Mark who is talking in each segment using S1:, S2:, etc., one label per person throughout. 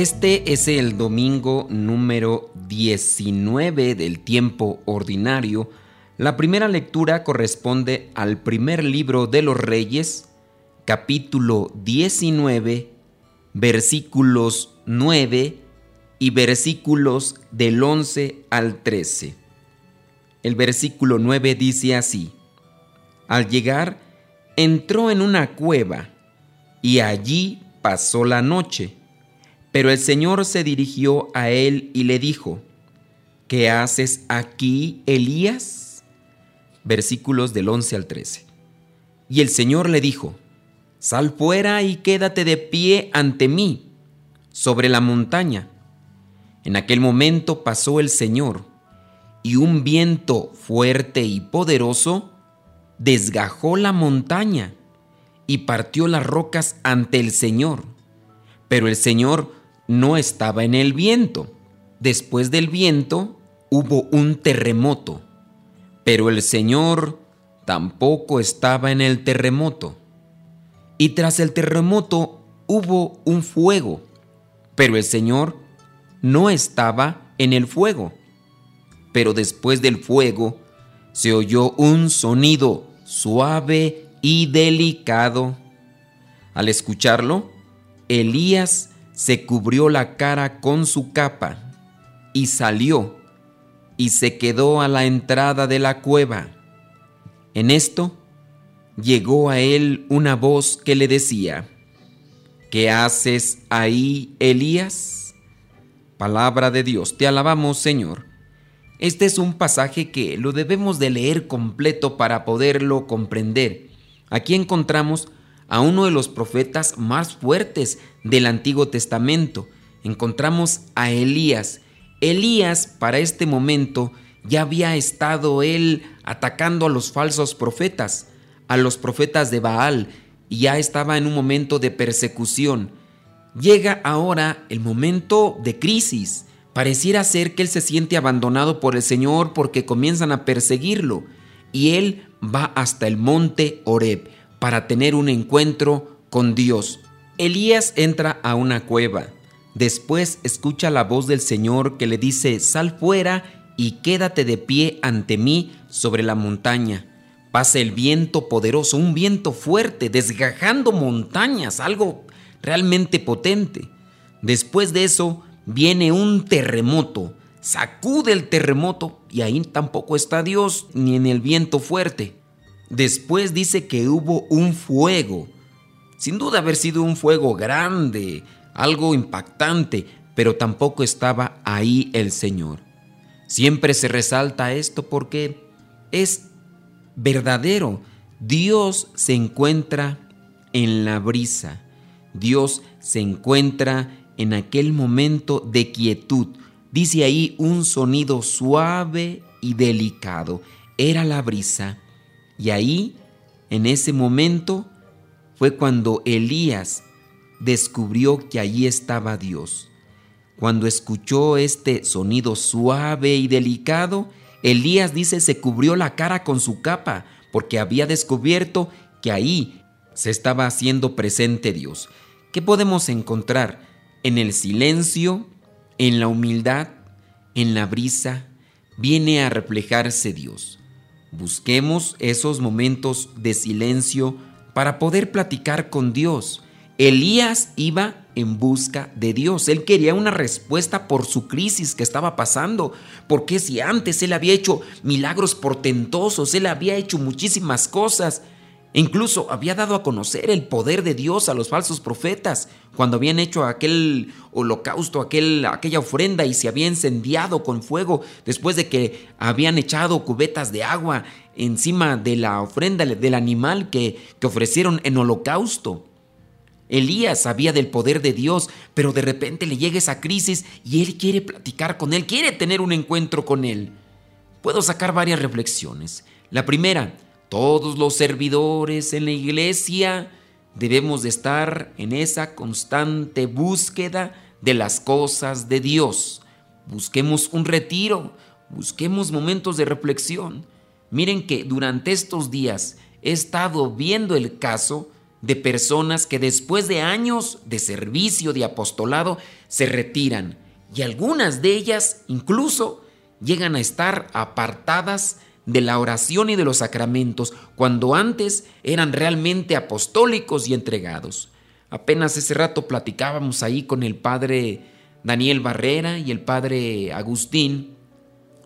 S1: Este es el domingo número 19 del tiempo ordinario. La primera lectura corresponde al primer libro de los Reyes, capítulo 19, versículos 9 y versículos del 11 al 13. El versículo 9 dice así, Al llegar, entró en una cueva y allí pasó la noche pero el Señor se dirigió a él y le dijo, ¿qué haces aquí, Elías? Versículos del 11 al 13. Y el Señor le dijo, Sal fuera y quédate de pie ante mí, sobre la montaña. En aquel momento pasó el Señor, y un viento fuerte y poderoso desgajó la montaña y partió las rocas ante el Señor. Pero el Señor no estaba en el viento. Después del viento hubo un terremoto, pero el Señor tampoco estaba en el terremoto. Y tras el terremoto hubo un fuego, pero el Señor no estaba en el fuego. Pero después del fuego se oyó un sonido suave y delicado. Al escucharlo, Elías se cubrió la cara con su capa y salió y se quedó a la entrada de la cueva. En esto llegó a él una voz que le decía, ¿qué haces ahí, Elías? Palabra de Dios, te alabamos Señor. Este es un pasaje que lo debemos de leer completo para poderlo comprender. Aquí encontramos a uno de los profetas más fuertes del Antiguo Testamento. Encontramos a Elías. Elías para este momento ya había estado él atacando a los falsos profetas, a los profetas de Baal, y ya estaba en un momento de persecución. Llega ahora el momento de crisis. Pareciera ser que él se siente abandonado por el Señor porque comienzan a perseguirlo, y él va hasta el monte Oreb para tener un encuentro con Dios. Elías entra a una cueva. Después escucha la voz del Señor que le dice, sal fuera y quédate de pie ante mí sobre la montaña. Pasa el viento poderoso, un viento fuerte, desgajando montañas, algo realmente potente. Después de eso viene un terremoto, sacude el terremoto y ahí tampoco está Dios ni en el viento fuerte. Después dice que hubo un fuego. Sin duda haber sido un fuego grande, algo impactante, pero tampoco estaba ahí el Señor. Siempre se resalta esto porque es verdadero. Dios se encuentra en la brisa. Dios se encuentra en aquel momento de quietud. Dice ahí un sonido suave y delicado. Era la brisa y ahí, en ese momento, fue cuando Elías descubrió que allí estaba Dios. Cuando escuchó este sonido suave y delicado, Elías dice se cubrió la cara con su capa porque había descubierto que ahí se estaba haciendo presente Dios. ¿Qué podemos encontrar? En el silencio, en la humildad, en la brisa, viene a reflejarse Dios. Busquemos esos momentos de silencio para poder platicar con Dios. Elías iba en busca de Dios. Él quería una respuesta por su crisis que estaba pasando. Porque si antes él había hecho milagros portentosos, él había hecho muchísimas cosas, incluso había dado a conocer el poder de Dios a los falsos profetas cuando habían hecho aquel holocausto, aquel, aquella ofrenda y se había incendiado con fuego después de que habían echado cubetas de agua encima de la ofrenda del animal que, que ofrecieron en holocausto. Elías sabía del poder de Dios, pero de repente le llega esa crisis y él quiere platicar con él, quiere tener un encuentro con él. Puedo sacar varias reflexiones. La primera, todos los servidores en la iglesia debemos de estar en esa constante búsqueda de las cosas de Dios. Busquemos un retiro, busquemos momentos de reflexión. Miren que durante estos días he estado viendo el caso de personas que después de años de servicio, de apostolado, se retiran y algunas de ellas incluso llegan a estar apartadas de la oración y de los sacramentos, cuando antes eran realmente apostólicos y entregados. Apenas ese rato platicábamos ahí con el padre Daniel Barrera y el padre Agustín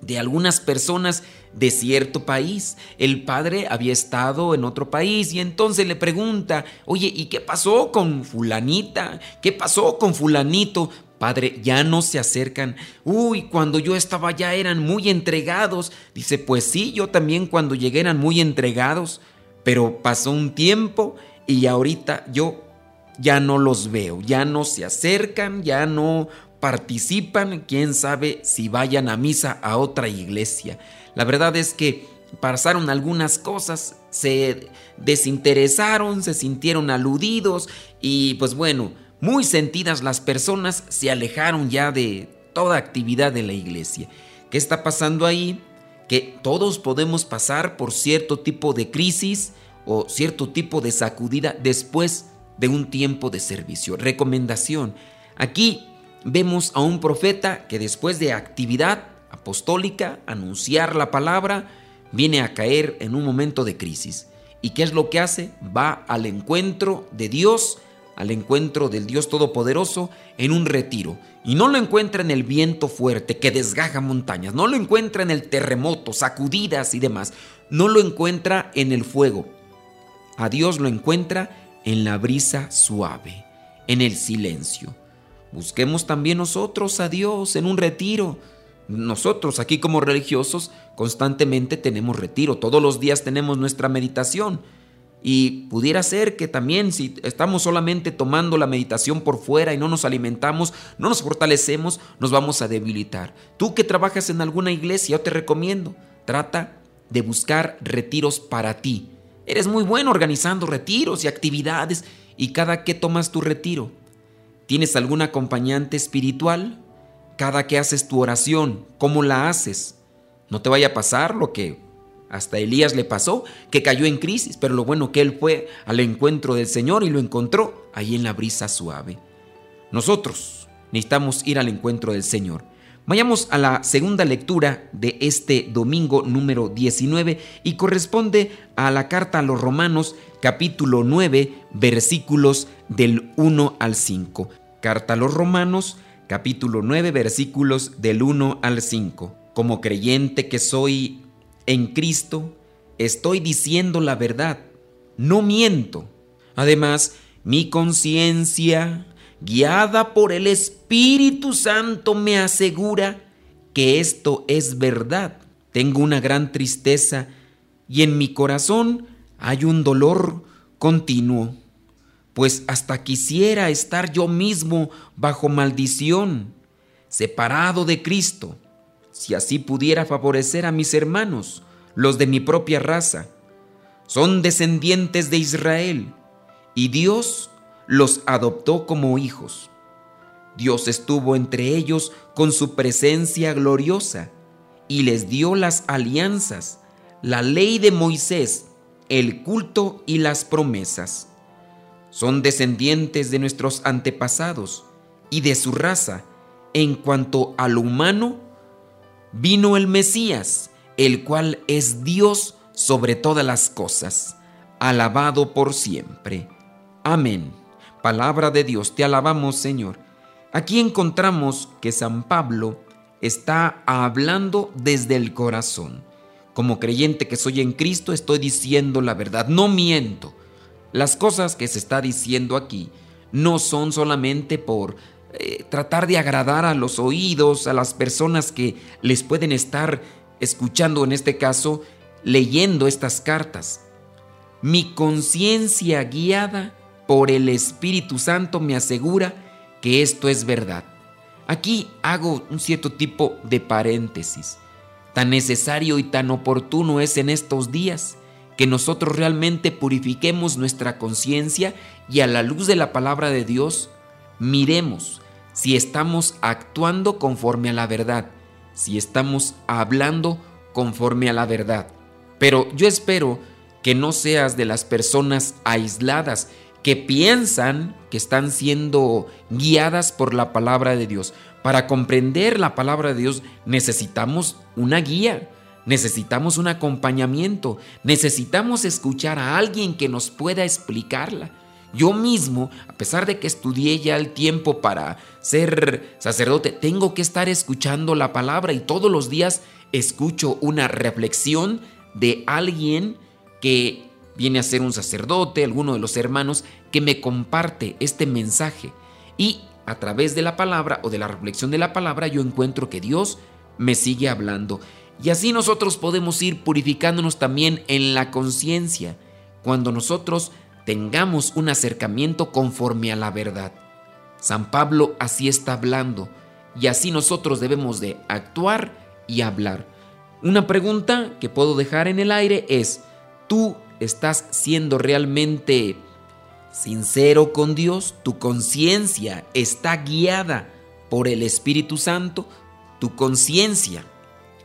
S1: de algunas personas de cierto país. El padre había estado en otro país y entonces le pregunta, oye, ¿y qué pasó con fulanita? ¿Qué pasó con fulanito? Padre, ya no se acercan. Uy, cuando yo estaba allá eran muy entregados. Dice, pues sí, yo también cuando llegué eran muy entregados, pero pasó un tiempo y ahorita yo ya no los veo, ya no se acercan, ya no participan, quién sabe si vayan a misa a otra iglesia. La verdad es que pasaron algunas cosas, se desinteresaron, se sintieron aludidos y pues bueno, muy sentidas las personas se alejaron ya de toda actividad de la iglesia. ¿Qué está pasando ahí? Que todos podemos pasar por cierto tipo de crisis o cierto tipo de sacudida después de un tiempo de servicio. Recomendación. Aquí vemos a un profeta que después de actividad apostólica, anunciar la palabra, viene a caer en un momento de crisis. ¿Y qué es lo que hace? Va al encuentro de Dios, al encuentro del Dios Todopoderoso en un retiro. Y no lo encuentra en el viento fuerte que desgaja montañas, no lo encuentra en el terremoto, sacudidas y demás, no lo encuentra en el fuego. A Dios lo encuentra en la brisa suave, en el silencio. Busquemos también nosotros a Dios en un retiro. Nosotros aquí como religiosos constantemente tenemos retiro, todos los días tenemos nuestra meditación. Y pudiera ser que también si estamos solamente tomando la meditación por fuera y no nos alimentamos, no nos fortalecemos, nos vamos a debilitar. Tú que trabajas en alguna iglesia, yo te recomiendo, trata de buscar retiros para ti. Eres muy bueno organizando retiros y actividades y cada que tomas tu retiro, ¿Tienes algún acompañante espiritual? Cada que haces tu oración, ¿cómo la haces? No te vaya a pasar lo que hasta Elías le pasó, que cayó en crisis, pero lo bueno que él fue al encuentro del Señor y lo encontró ahí en la brisa suave. Nosotros necesitamos ir al encuentro del Señor. Vayamos a la segunda lectura de este domingo número 19 y corresponde a la carta a los romanos capítulo 9 versículos del 1 al 5. Carta a los romanos capítulo 9 versículos del 1 al 5. Como creyente que soy en Cristo, estoy diciendo la verdad, no miento. Además, mi conciencia guiada por el Espíritu Santo, me asegura que esto es verdad. Tengo una gran tristeza y en mi corazón hay un dolor continuo, pues hasta quisiera estar yo mismo bajo maldición, separado de Cristo, si así pudiera favorecer a mis hermanos, los de mi propia raza. Son descendientes de Israel, y Dios los adoptó como hijos. Dios estuvo entre ellos con su presencia gloriosa y les dio las alianzas, la ley de Moisés, el culto y las promesas. Son descendientes de nuestros antepasados y de su raza. En cuanto a lo humano, vino el Mesías, el cual es Dios sobre todas las cosas, alabado por siempre. Amén. Palabra de Dios, te alabamos Señor. Aquí encontramos que San Pablo está hablando desde el corazón. Como creyente que soy en Cristo estoy diciendo la verdad, no miento. Las cosas que se está diciendo aquí no son solamente por eh, tratar de agradar a los oídos, a las personas que les pueden estar escuchando, en este caso, leyendo estas cartas. Mi conciencia guiada por el Espíritu Santo me asegura que esto es verdad. Aquí hago un cierto tipo de paréntesis. Tan necesario y tan oportuno es en estos días que nosotros realmente purifiquemos nuestra conciencia y a la luz de la palabra de Dios miremos si estamos actuando conforme a la verdad, si estamos hablando conforme a la verdad. Pero yo espero que no seas de las personas aisladas que piensan que están siendo guiadas por la palabra de Dios. Para comprender la palabra de Dios necesitamos una guía, necesitamos un acompañamiento, necesitamos escuchar a alguien que nos pueda explicarla. Yo mismo, a pesar de que estudié ya el tiempo para ser sacerdote, tengo que estar escuchando la palabra y todos los días escucho una reflexión de alguien que viene a ser un sacerdote, alguno de los hermanos, que me comparte este mensaje. Y a través de la palabra o de la reflexión de la palabra yo encuentro que Dios me sigue hablando. Y así nosotros podemos ir purificándonos también en la conciencia, cuando nosotros tengamos un acercamiento conforme a la verdad. San Pablo así está hablando y así nosotros debemos de actuar y hablar. Una pregunta que puedo dejar en el aire es, ¿tú estás siendo realmente sincero con Dios, tu conciencia está guiada por el Espíritu Santo, tu conciencia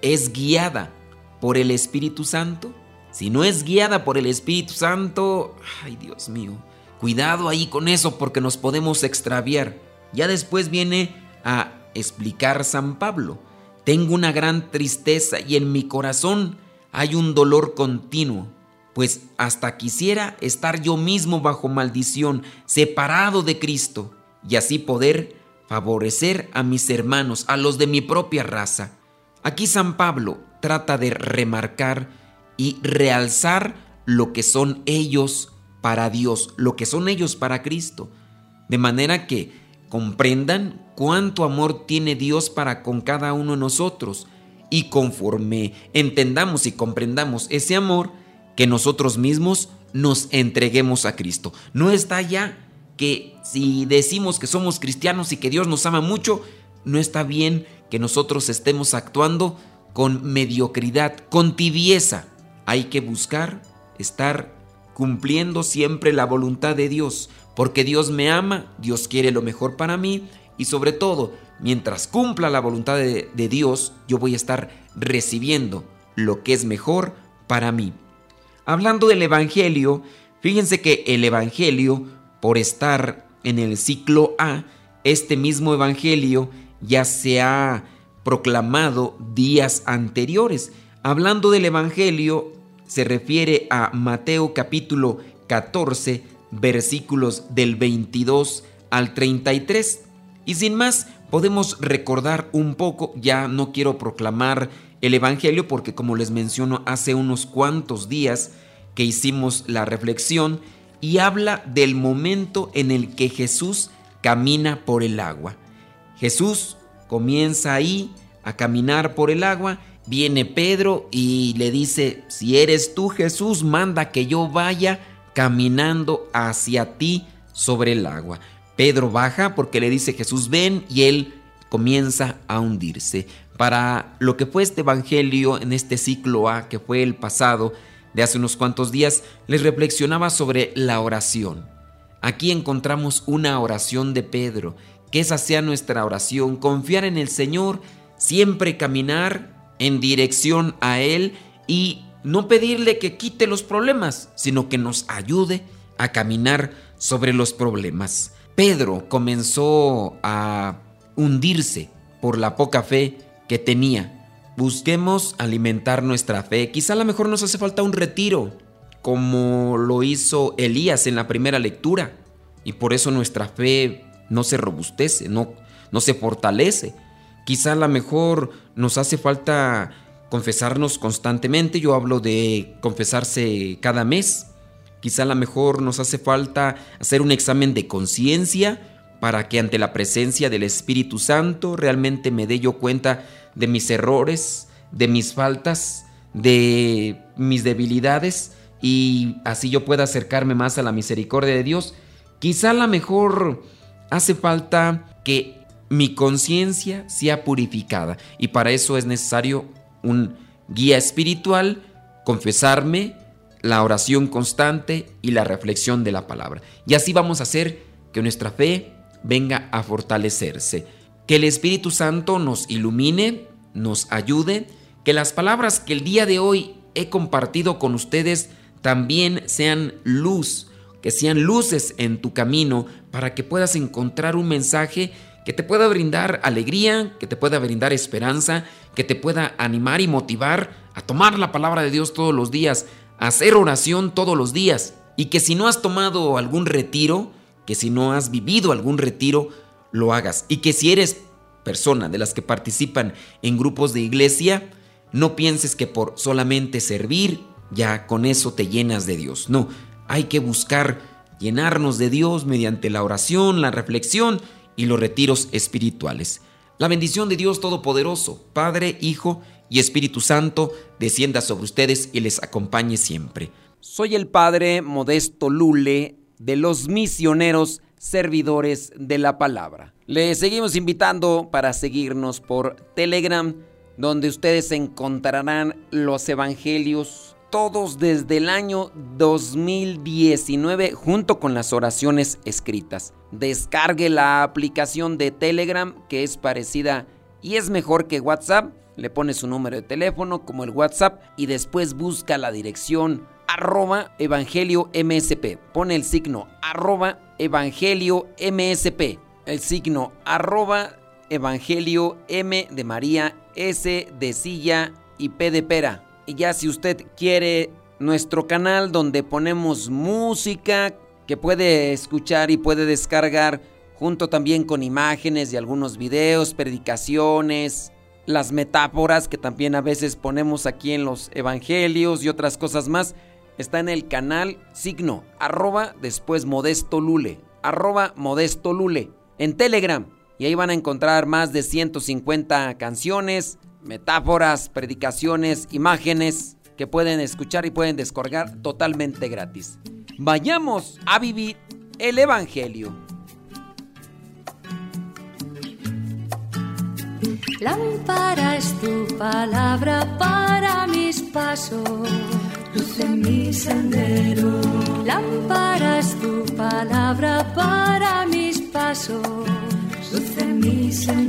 S1: es guiada por el Espíritu Santo. Si no es guiada por el Espíritu Santo, ay Dios mío, cuidado ahí con eso porque nos podemos extraviar. Ya después viene a explicar San Pablo. Tengo una gran tristeza y en mi corazón hay un dolor continuo pues hasta quisiera estar yo mismo bajo maldición, separado de Cristo, y así poder favorecer a mis hermanos, a los de mi propia raza. Aquí San Pablo trata de remarcar y realzar lo que son ellos para Dios, lo que son ellos para Cristo, de manera que comprendan cuánto amor tiene Dios para con cada uno de nosotros, y conforme entendamos y comprendamos ese amor, que nosotros mismos nos entreguemos a Cristo. No está ya que si decimos que somos cristianos y que Dios nos ama mucho, no está bien que nosotros estemos actuando con mediocridad, con tibieza. Hay que buscar estar cumpliendo siempre la voluntad de Dios, porque Dios me ama, Dios quiere lo mejor para mí y sobre todo, mientras cumpla la voluntad de, de Dios, yo voy a estar recibiendo lo que es mejor para mí. Hablando del Evangelio, fíjense que el Evangelio, por estar en el ciclo A, este mismo Evangelio ya se ha proclamado días anteriores. Hablando del Evangelio, se refiere a Mateo capítulo 14, versículos del 22 al 33. Y sin más, podemos recordar un poco, ya no quiero proclamar el Evangelio porque como les menciono hace unos cuantos días que hicimos la reflexión y habla del momento en el que Jesús camina por el agua. Jesús comienza ahí a caminar por el agua, viene Pedro y le dice, si eres tú Jesús, manda que yo vaya caminando hacia ti sobre el agua. Pedro baja porque le dice Jesús ven y él comienza a hundirse para lo que fue este Evangelio en este ciclo A, que fue el pasado de hace unos cuantos días, les reflexionaba sobre la oración. Aquí encontramos una oración de Pedro, que esa sea nuestra oración, confiar en el Señor, siempre caminar en dirección a Él y no pedirle que quite los problemas, sino que nos ayude a caminar sobre los problemas. Pedro comenzó a hundirse por la poca fe que tenía. Busquemos alimentar nuestra fe. Quizá a lo mejor nos hace falta un retiro, como lo hizo Elías en la primera lectura. Y por eso nuestra fe no se robustece, no, no se fortalece. Quizá a lo mejor nos hace falta confesarnos constantemente. Yo hablo de confesarse cada mes. Quizá a lo mejor nos hace falta hacer un examen de conciencia para que ante la presencia del Espíritu Santo realmente me dé yo cuenta de mis errores, de mis faltas, de mis debilidades y así yo pueda acercarme más a la misericordia de Dios. Quizá a lo mejor hace falta que mi conciencia sea purificada y para eso es necesario un guía espiritual, confesarme, la oración constante y la reflexión de la palabra. Y así vamos a hacer que nuestra fe venga a fortalecerse. Que el Espíritu Santo nos ilumine, nos ayude, que las palabras que el día de hoy he compartido con ustedes también sean luz, que sean luces en tu camino para que puedas encontrar un mensaje que te pueda brindar alegría, que te pueda brindar esperanza, que te pueda animar y motivar a tomar la palabra de Dios todos los días, a hacer oración todos los días. Y que si no has tomado algún retiro, que si no has vivido algún retiro, lo hagas. Y que si eres persona de las que participan en grupos de iglesia, no pienses que por solamente servir, ya con eso te llenas de Dios. No, hay que buscar llenarnos de Dios mediante la oración, la reflexión y los retiros espirituales. La bendición de Dios Todopoderoso, Padre, Hijo y Espíritu Santo, descienda sobre ustedes y les acompañe siempre.
S2: Soy el Padre Modesto Lule de los misioneros servidores de la palabra. Les seguimos invitando para seguirnos por Telegram, donde ustedes encontrarán los evangelios todos desde el año 2019 junto con las oraciones escritas. Descargue la aplicación de Telegram que es parecida y es mejor que WhatsApp. Le pone su número de teléfono como el WhatsApp y después busca la dirección arroba evangelio msp. Pone el signo arroba evangelio msp. El signo arroba evangelio m de María, s de silla y p de pera. Y ya si usted quiere nuestro canal donde ponemos música que puede escuchar y puede descargar junto también con imágenes y algunos videos, predicaciones, las metáforas que también a veces ponemos aquí en los evangelios y otras cosas más, está en el canal signo arroba después modesto lule, arroba modesto lule en Telegram. Y ahí van a encontrar más de 150 canciones, metáforas, predicaciones, imágenes que pueden escuchar y pueden descargar totalmente gratis. Vayamos a vivir el Evangelio.
S3: Lámpara es tu palabra para mis pasos, luz en mi sendero. Lámpara es tu palabra para mis pasos, luz en mi sendero.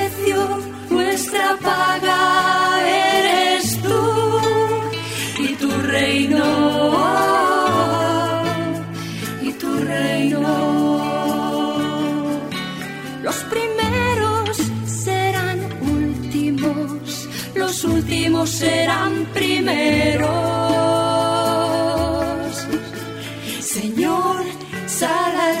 S3: nuestra paga eres tú y tu reino. Y tu reino. Los primeros serán últimos, los últimos serán primeros. Señor, sal